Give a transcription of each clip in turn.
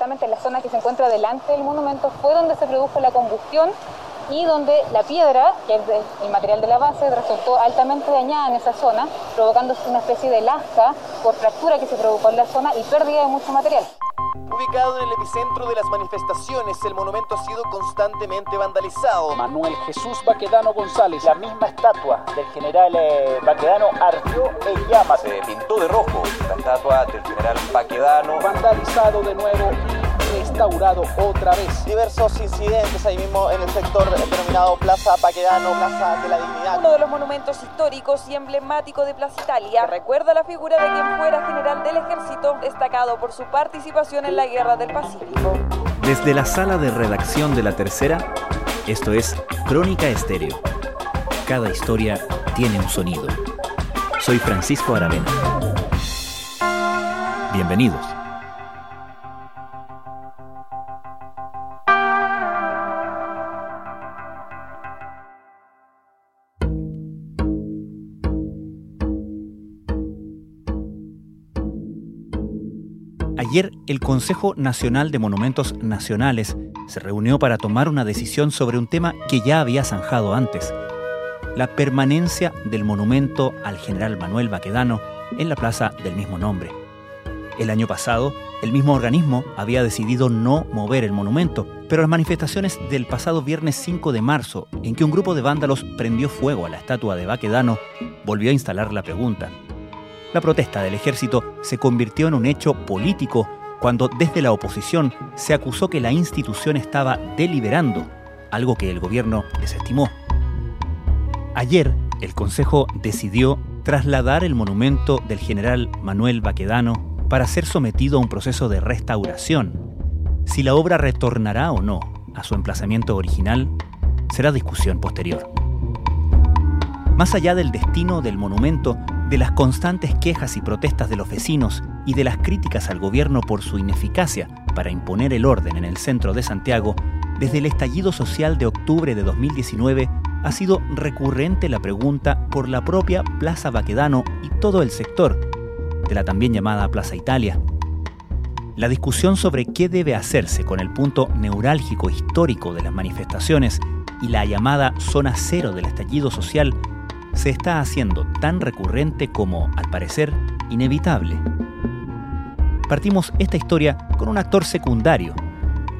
exactamente en la zona que se encuentra delante del monumento, fue donde se produjo la combustión y donde la piedra, que es el material de la base, resultó altamente dañada en esa zona, provocando una especie de lasca por fractura que se provocó en la zona y pérdida de mucho material. Ubicado en el epicentro de las manifestaciones, el monumento ha sido constantemente vandalizado. Manuel Jesús Baquedano González, la misma estatua del general eh, Baquedano ardió en llamas. Se pintó de rojo la estatua del general Baquedano. Vandalizado de nuevo restaurado otra vez. Diversos incidentes ahí mismo en el sector denominado Plaza Paquedano, Plaza de la Dignidad. Uno de los monumentos históricos y emblemáticos de Plaza Italia recuerda la figura de quien fuera general del ejército, destacado por su participación en la Guerra del Pacífico. Desde la sala de redacción de La Tercera, esto es Crónica Estéreo. Cada historia tiene un sonido. Soy Francisco Aravena. Bienvenidos. Ayer el Consejo Nacional de Monumentos Nacionales se reunió para tomar una decisión sobre un tema que ya había zanjado antes, la permanencia del monumento al general Manuel Baquedano en la plaza del mismo nombre. El año pasado, el mismo organismo había decidido no mover el monumento, pero las manifestaciones del pasado viernes 5 de marzo, en que un grupo de vándalos prendió fuego a la estatua de Baquedano, volvió a instalar la pregunta. La protesta del ejército se convirtió en un hecho político cuando desde la oposición se acusó que la institución estaba deliberando, algo que el gobierno desestimó. Ayer, el Consejo decidió trasladar el monumento del general Manuel Baquedano para ser sometido a un proceso de restauración. Si la obra retornará o no a su emplazamiento original será discusión posterior. Más allá del destino del monumento, de las constantes quejas y protestas de los vecinos y de las críticas al gobierno por su ineficacia para imponer el orden en el centro de Santiago, desde el estallido social de octubre de 2019 ha sido recurrente la pregunta por la propia Plaza Baquedano y todo el sector de la también llamada Plaza Italia. La discusión sobre qué debe hacerse con el punto neurálgico histórico de las manifestaciones y la llamada zona cero del estallido social se está haciendo tan recurrente como, al parecer, inevitable. Partimos esta historia con un actor secundario,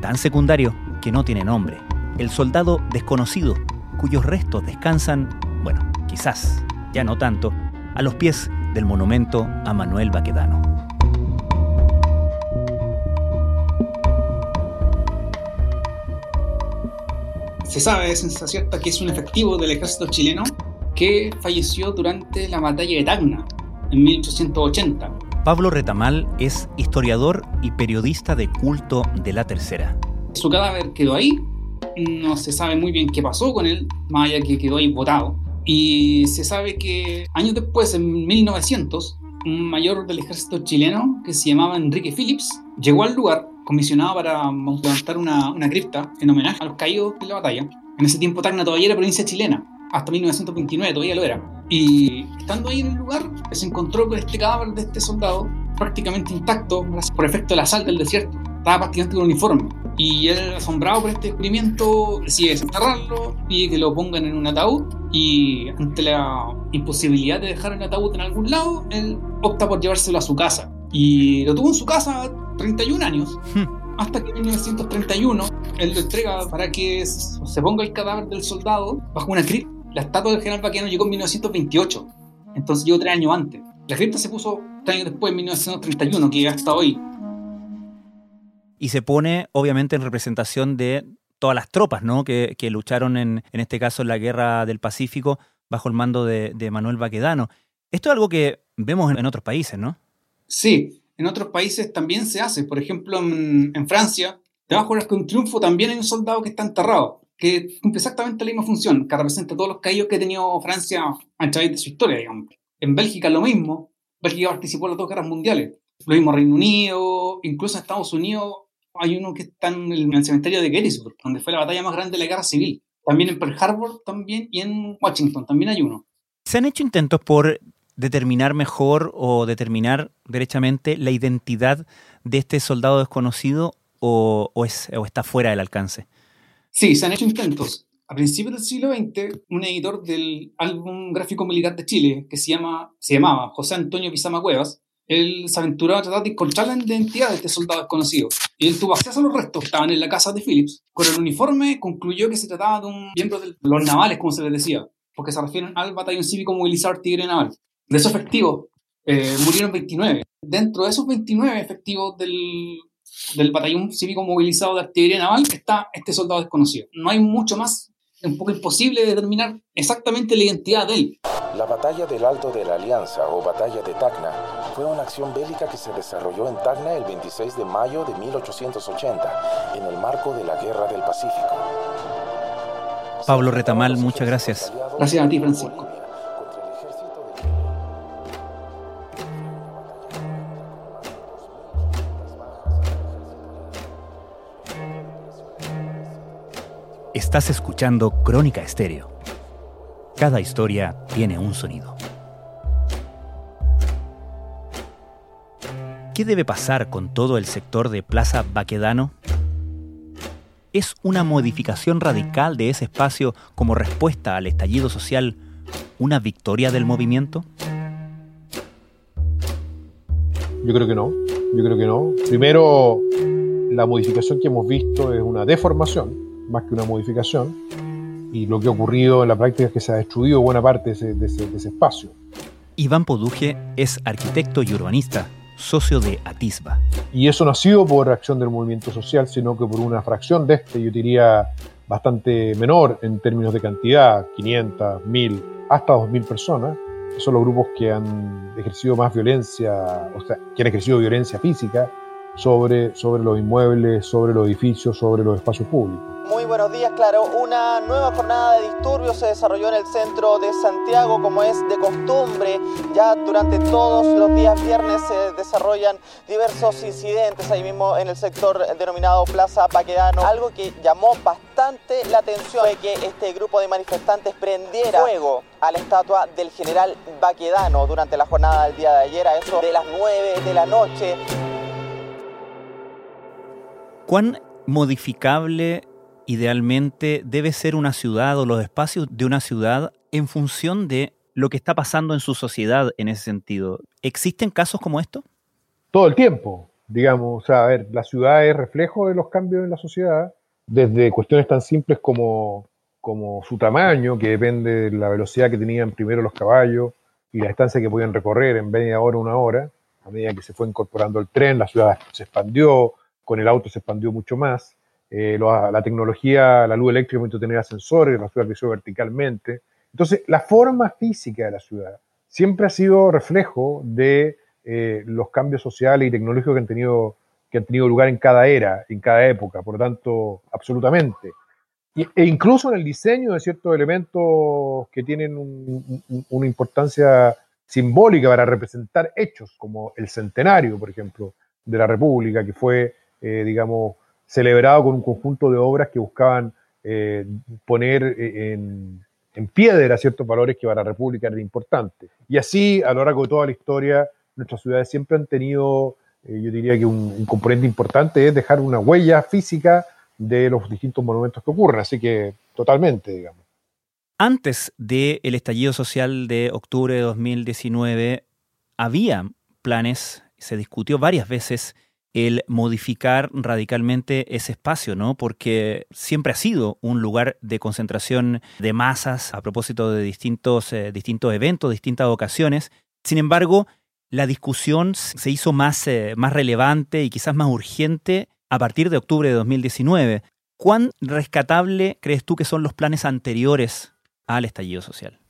tan secundario que no tiene nombre, el soldado desconocido, cuyos restos descansan, bueno, quizás, ya no tanto, a los pies del monumento a Manuel Baquedano. Se sabe, es cierta, que es un efectivo del ejército chileno que falleció durante la batalla de Tacna en 1880. Pablo Retamal es historiador y periodista de culto de la Tercera. Su cadáver quedó ahí, no se sabe muy bien qué pasó con él, más allá que quedó ahí botado. Y se sabe que años después, en 1900, un mayor del ejército chileno que se llamaba Enrique Phillips llegó al lugar comisionado para levantar una, una cripta en homenaje a los caídos de la batalla. En ese tiempo Tacna todavía era provincia chilena hasta 1929, todavía lo era. Y estando ahí en el lugar, se encontró con este cadáver de este soldado prácticamente intacto por efecto de la sal del desierto. Estaba prácticamente con uniforme. Y él, asombrado por este descubrimiento, decide desenterrarlo, pide que lo pongan en un ataúd y ante la imposibilidad de dejar el ataúd en algún lado, él opta por llevárselo a su casa. Y lo tuvo en su casa 31 años. Hmm. hasta que en 1931 él lo entrega para que se ponga el cadáver del soldado bajo una cripta la estatua del general Baquedano llegó en 1928, entonces llegó tres años antes. La cripta se puso tres años después, en 1931, que hasta hoy. Y se pone, obviamente, en representación de todas las tropas ¿no? que, lucharon en, en este caso en la guerra del Pacífico bajo el mando de, Manuel Baquedano. Esto es algo que vemos en, otros países, ¿no? Sí, en otros países también se hace. Por ejemplo, en, en Francia, debajo del un triunfo también hay un soldado que está enterrado que cumple exactamente la misma función, que representa todos los caídos que ha tenido Francia a través de su historia, digamos. En Bélgica lo mismo, Bélgica participó en las dos guerras mundiales, lo mismo Reino Unido, incluso en Estados Unidos hay uno que está en el, cementerio de Gettysburg, donde fue la batalla más grande de la guerra civil. También en Pearl Harbor también y en Washington también hay uno. ¿Se han hecho intentos por determinar mejor o determinar derechamente la identidad de este soldado desconocido o, está fuera del alcance? Sí, se han hecho intentos. A principios del siglo XX, un editor del álbum gráfico militar de Chile, que se, llama, se llamaba José Antonio Pizama Cuevas, él se aventuró a tratar de encontrar la identidad de este soldado desconocido. Y él tuvo acceso a los restos, estaban en la casa de Phillips. Con el uniforme concluyó que se trataba de un miembro de los navales, como se les decía, porque se refieren al batallón cívico movilizador Tigre Naval. De esos efectivos, eh, murieron 29. Dentro de esos 29 efectivos del, del batallón cívico movilizado de artillería naval está este soldado desconocido. No hay mucho más, es un poco imposible determinar exactamente la identidad de él. La batalla del Alto de la Alianza o batalla de Tacna fue una acción bélica que se desarrolló en Tacna el 26 de mayo de 1880 en el marco de la Guerra del Pacífico. Pablo Retamal, muchas gracias. Gracias a ti, Francisco. Estás escuchando Crónica Estéreo. Cada historia tiene un sonido. ¿Qué debe pasar con todo el sector de Plaza Baquedano? ¿Es una modificación radical de ese espacio como respuesta al estallido social una victoria del movimiento? Yo creo que no, yo creo que no. Primero, la modificación que hemos visto es una deformación más que una modificación, y lo que ha ocurrido en la práctica es que se ha destruido buena parte de ese, espacio. Iván Poduje es arquitecto y urbanista, socio de Atisba. Y eso no ha sido por reacción del movimiento social, sino que por una fracción de este, yo diría bastante menor en términos de cantidad, 500, 1000, hasta 2000 personas. son los grupos que han ejercido más violencia, o sea, que han ejercido violencia física sobre, sobre los inmuebles, sobre los edificios, sobre los espacios públicos. Muy buenos días, claro. Una nueva jornada de disturbios se desarrolló en el centro de Santiago, como es de costumbre. Ya durante todos los días viernes se desarrollan diversos incidentes ahí mismo en el sector denominado Plaza Paquedano. Algo que llamó bastante la atención fue que este grupo de manifestantes prendiera fuego a la estatua del general Baquedano durante la jornada del día de ayer, a eso de las 9 de la noche. ¿Cuán modificable idealmente debe ser una ciudad o los espacios de una ciudad en función de lo que está pasando en su sociedad en ese sentido. ¿Existen casos como esto? Todo el tiempo, digamos. O sea, a ver, la ciudad es reflejo de los cambios en la sociedad, desde cuestiones tan simples como, como su tamaño, que depende de la velocidad que tenían primero los caballos y la distancia que podían recorrer en media hora, una hora. A medida que se fue incorporando el tren, la ciudad se expandió, con el auto se expandió mucho más. Eh, la, tecnología, la luz eléctrica permitió tener ascensores, la ciudad creció verticalmente. Entonces, la forma física de la ciudad siempre ha sido reflejo de eh, los cambios sociales y tecnológicos que han, tenido, que han tenido lugar en cada era, en cada época, por lo tanto, absolutamente. e incluso en el diseño de ciertos elementos que tienen una importancia simbólica para representar hechos, como el centenario, por ejemplo, de la República, que fue, eh, digamos, celebrado con un conjunto de obras que buscaban eh, poner eh, en, piedra ciertos valores que para la República eran importantes. Y así, a lo largo de toda la historia, nuestras ciudades siempre han tenido, yo diría que un, componente importante es dejar una huella física de los distintos monumentos que ocurren, así que totalmente, digamos. Antes del estallido social de octubre de 2019, había planes, se discutió varias veces el modificar radicalmente ese espacio, ¿no? Porque siempre ha sido un lugar de concentración de masas a propósito de distintos, eh, distintos eventos, distintas ocasiones. Sin embargo, la discusión se hizo más, eh, más relevante y quizás más urgente a partir de octubre de 2019. ¿Cuán rescatable crees tú que son los planes anteriores al estallido social?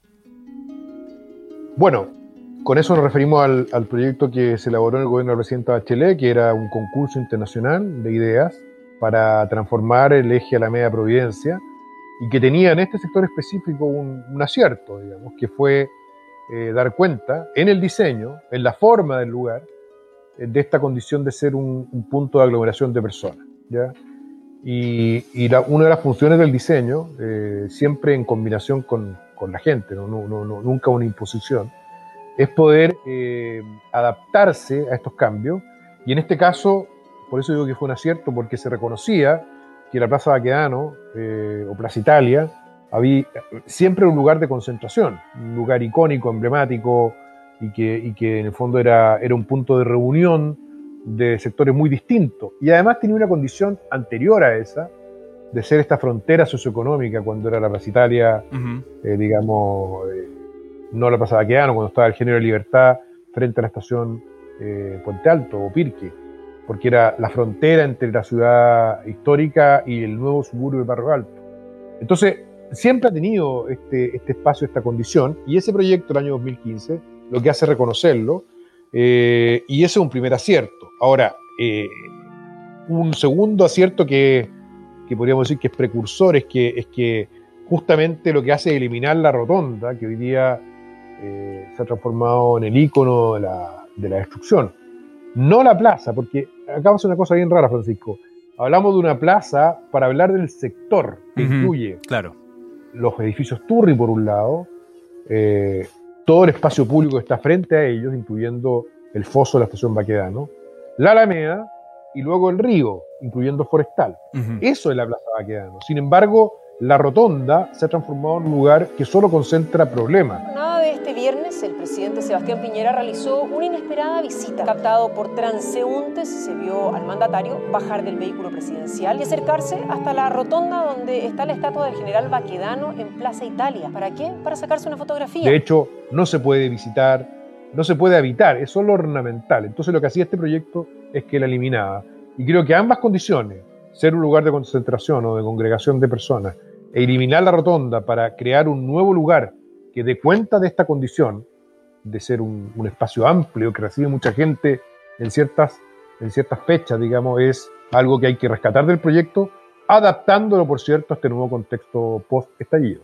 Bueno, con eso nos referimos al, proyecto que se elaboró en el gobierno del presidente Bachelet, que era un concurso internacional de ideas para transformar el eje a la media Providencia y que tenía en este sector específico un, acierto, digamos, que fue eh, dar cuenta en el diseño, en la forma del lugar, eh, de esta condición de ser un, punto de aglomeración de personas. ¿ya? Y, una de las funciones del diseño, eh, siempre en combinación con, la gente, ¿no? nunca una imposición, es poder eh, adaptarse a estos cambios y en este caso por eso digo que fue un acierto, porque se reconocía que la Plaza Baquedano eh, o Plaza Italia había siempre un lugar de concentración, un lugar icónico, emblemático y que, que en el fondo era, era un punto de reunión de sectores muy distintos. Y además tenía una condición anterior a esa, de ser esta frontera socioeconómica cuando era la Plaza Italia, eh, digamos, eh, no la Plaza Baquedano, cuando estaba el género de libertad frente a la estación Puente Alto o Pirque porque era la frontera entre la ciudad histórica y el nuevo suburbio de Barrio Alto. Entonces, siempre ha tenido este, este espacio, esta condición, y ese proyecto del año 2015 lo que hace es reconocerlo, eh, y ese es un primer acierto. Ahora, eh, un segundo acierto que, que, podríamos decir que es precursor es que, es que justamente lo que hace es eliminar la rotonda, que hoy día eh, se ha transformado en el icono de la, de la destrucción. No la plaza, porque acá pasa una cosa bien rara, Francisco. Hablamos de una plaza para hablar del sector que incluye claro. los edificios Turri, por un lado, eh, todo el espacio público que está frente a ellos, incluyendo el foso de la estación Baquedano, la Alameda y luego el río, incluyendo Forestal. Eso es la Plaza Baquedano. Sin embargo, la rotonda se ha transformado en un lugar que solo concentra problemas. De este viernes, el presidente Sebastián Piñera realizó una inesperada visita. Captado por transeúntes, se vio al mandatario bajar del vehículo presidencial y acercarse hasta la rotonda donde está la estatua del general Baquedano en Plaza Italia. ¿Para qué? Para sacarse una fotografía. De hecho, no se puede visitar, no se puede habitar, es solo ornamental. Entonces lo que hacía este proyecto es que la eliminaba. Y creo que ambas condiciones, ser un lugar de concentración o de congregación de personas, e eliminar la rotonda para crear un nuevo lugar que dé cuenta de esta condición, de ser un, espacio amplio que recibe mucha gente en ciertas, en ciertas fechas, digamos, es algo que hay que rescatar del proyecto, adaptándolo, por cierto, a este nuevo contexto post-estallido.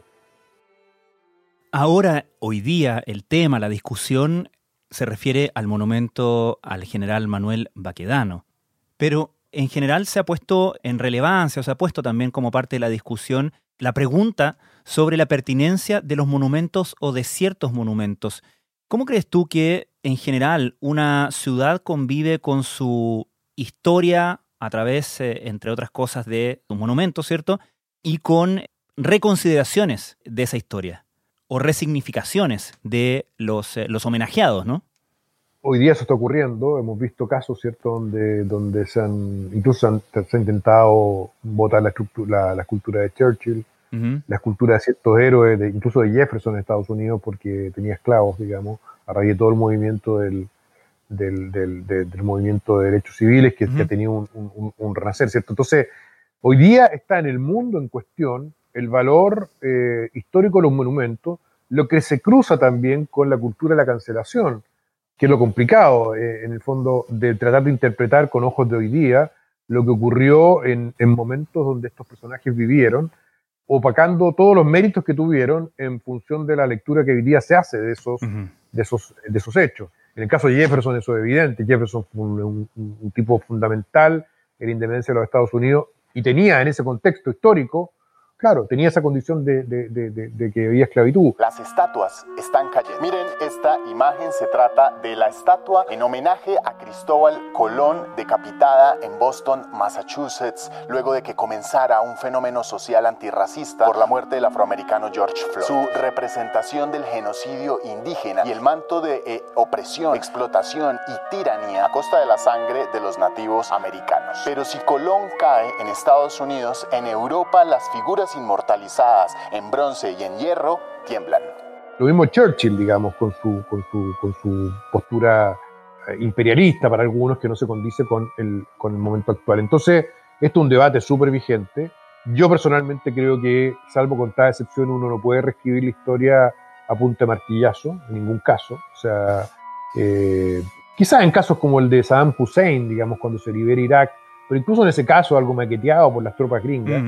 Ahora, hoy día, el tema, la discusión, se refiere al monumento al general Manuel Baquedano. Pero en general se ha puesto en relevancia, o se ha puesto también como parte de la discusión la pregunta sobre la pertinencia de los monumentos o de ciertos monumentos. ¿Cómo crees tú que en general una ciudad convive con su historia a través, eh, entre otras cosas, de sus monumentos, ¿cierto? Y con reconsideraciones de esa historia o resignificaciones de los, eh, los homenajeados, ¿no? Hoy día eso está ocurriendo, hemos visto casos, ¿cierto?, donde, donde se han, incluso se, ha intentado votar la, la, la escultura de Churchill, la escultura de ciertos héroes, de, incluso de Jefferson en Estados Unidos, porque tenía esclavos, digamos, a raíz de todo el movimiento del, del, del, movimiento de derechos civiles que, ha tenido un, un, renacer, ¿cierto? Entonces, hoy día está en el mundo en cuestión el valor eh, histórico de los monumentos, lo que se cruza también con la cultura de la cancelación que es lo complicado, eh, en el fondo, de tratar de interpretar con ojos de hoy día lo que ocurrió en, momentos donde estos personajes vivieron, opacando todos los méritos que tuvieron en función de la lectura que hoy día se hace de esos, de esos, de esos hechos. En el caso de Jefferson eso es evidente, Jefferson fue un, un tipo fundamental en la independencia de los Estados Unidos y tenía en ese contexto histórico Claro, tenía esa condición de, que había esclavitud. Las estatuas están cayendo. Miren esta imagen, se trata de la estatua en homenaje a Cristóbal Colón, decapitada en Boston, Massachusetts, luego de que comenzara un fenómeno social antirracista por la muerte del afroamericano George Floyd. Su representación del genocidio indígena y el manto de eh, opresión, explotación y tiranía a costa de la sangre de los nativos americanos. Pero si Colón cae en Estados Unidos, en Europa las figuras inmortalizadas en bronce y en hierro tiemblan. Lo mismo Churchill, digamos, con su, con su, con su postura eh, imperialista para algunos que no se condice con el, con el momento actual. Entonces, esto es un debate súper vigente. Yo personalmente creo que, salvo con tal excepción, uno no puede reescribir la historia a punta de martillazo, en ningún caso. O sea, eh, quizás en casos como el de Saddam Hussein, digamos, cuando se libera Irak, pero incluso en ese caso algo maqueteado por las tropas gringas,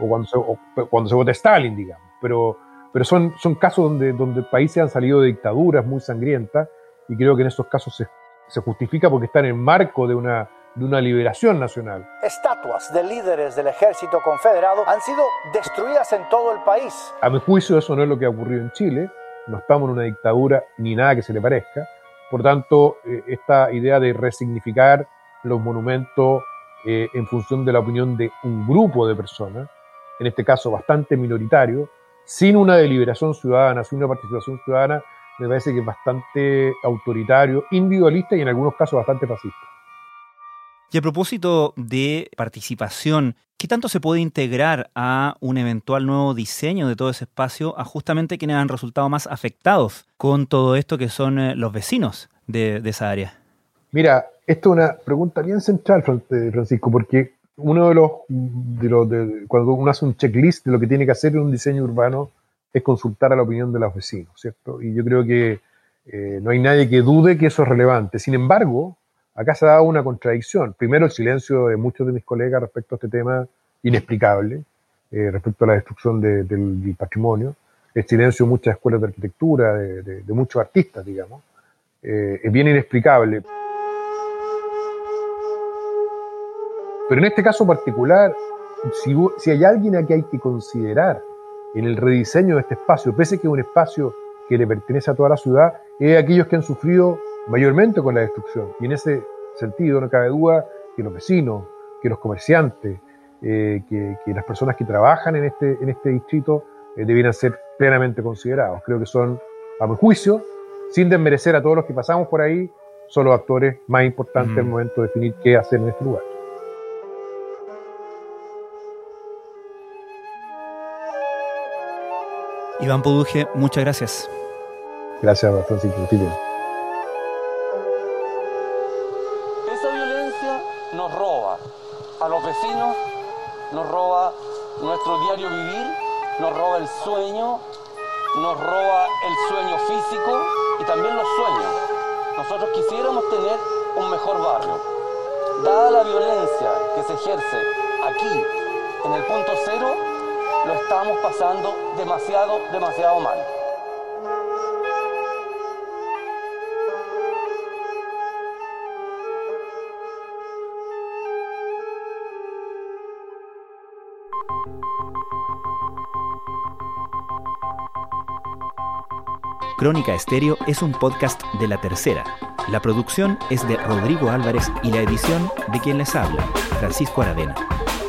o cuando se, cuando se vota Stalin, digamos. Pero, pero son, son casos donde, donde países han salido de dictaduras muy sangrientas y creo que en esos casos se, se justifica porque están en el marco de una, de una liberación nacional. Estatuas de líderes del ejército confederado han sido destruidas en todo el país. A mi juicio eso no es lo que ha ocurrido en Chile, no estamos en una dictadura ni nada que se le parezca, por tanto eh, esta idea de resignificar los monumentos eh, en función de la opinión de un grupo de personas, en este caso bastante minoritario, sin una deliberación ciudadana, sin una participación ciudadana, me parece que es bastante autoritario, individualista y en algunos casos bastante fascista. Y a propósito de participación, ¿qué tanto se puede integrar a un eventual nuevo diseño de todo ese espacio a justamente quienes han resultado más afectados con todo esto que son eh, los vecinos de, esa área? Mira, esto es una pregunta bien central, eh, Francisco, porque uno de los, de los cuando uno hace un checklist de lo que tiene que hacer en un diseño urbano es consultar a la opinión de los vecinos, ¿cierto? Y yo creo que eh, no hay nadie que dude que eso es relevante. Sin embargo, Acá se ha dado una contradicción. Primero, el silencio de muchos de mis colegas respecto a este tema inexplicable, eh, respecto a la destrucción del, patrimonio. El silencio de muchas escuelas de arquitectura, de, muchos artistas, digamos. Eh, es bien inexplicable. Pero en este caso particular, si, si hay alguien a que hay que considerar en el rediseño de este espacio, pese a que es un espacio que le pertenece a toda la ciudad, es aquellos que han sufrido mayormente con la destrucción. Y en ese sentido no cabe duda que los vecinos, que los comerciantes, eh, que, las personas que trabajan en este, en este distrito eh, debieran ser plenamente considerados. Creo que son, a mi juicio, sin desmerecer a todos los que pasamos por ahí, son los actores más importantes en el momento de definir qué hacer en este lugar. Iván Poduje, muchas gracias. Gracias, Francisco. nos roba nuestro diario vivir, nos roba el sueño, nos roba el sueño físico y también los sueños. Nosotros quisiéramos tener un mejor barrio. Dada la violencia que se ejerce aquí, en el punto cero, lo estamos pasando demasiado, demasiado mal. Crónica Estéreo es un podcast de La Tercera. La producción es de Rodrigo Álvarez y la edición de quien les habla, Francisco Aravena.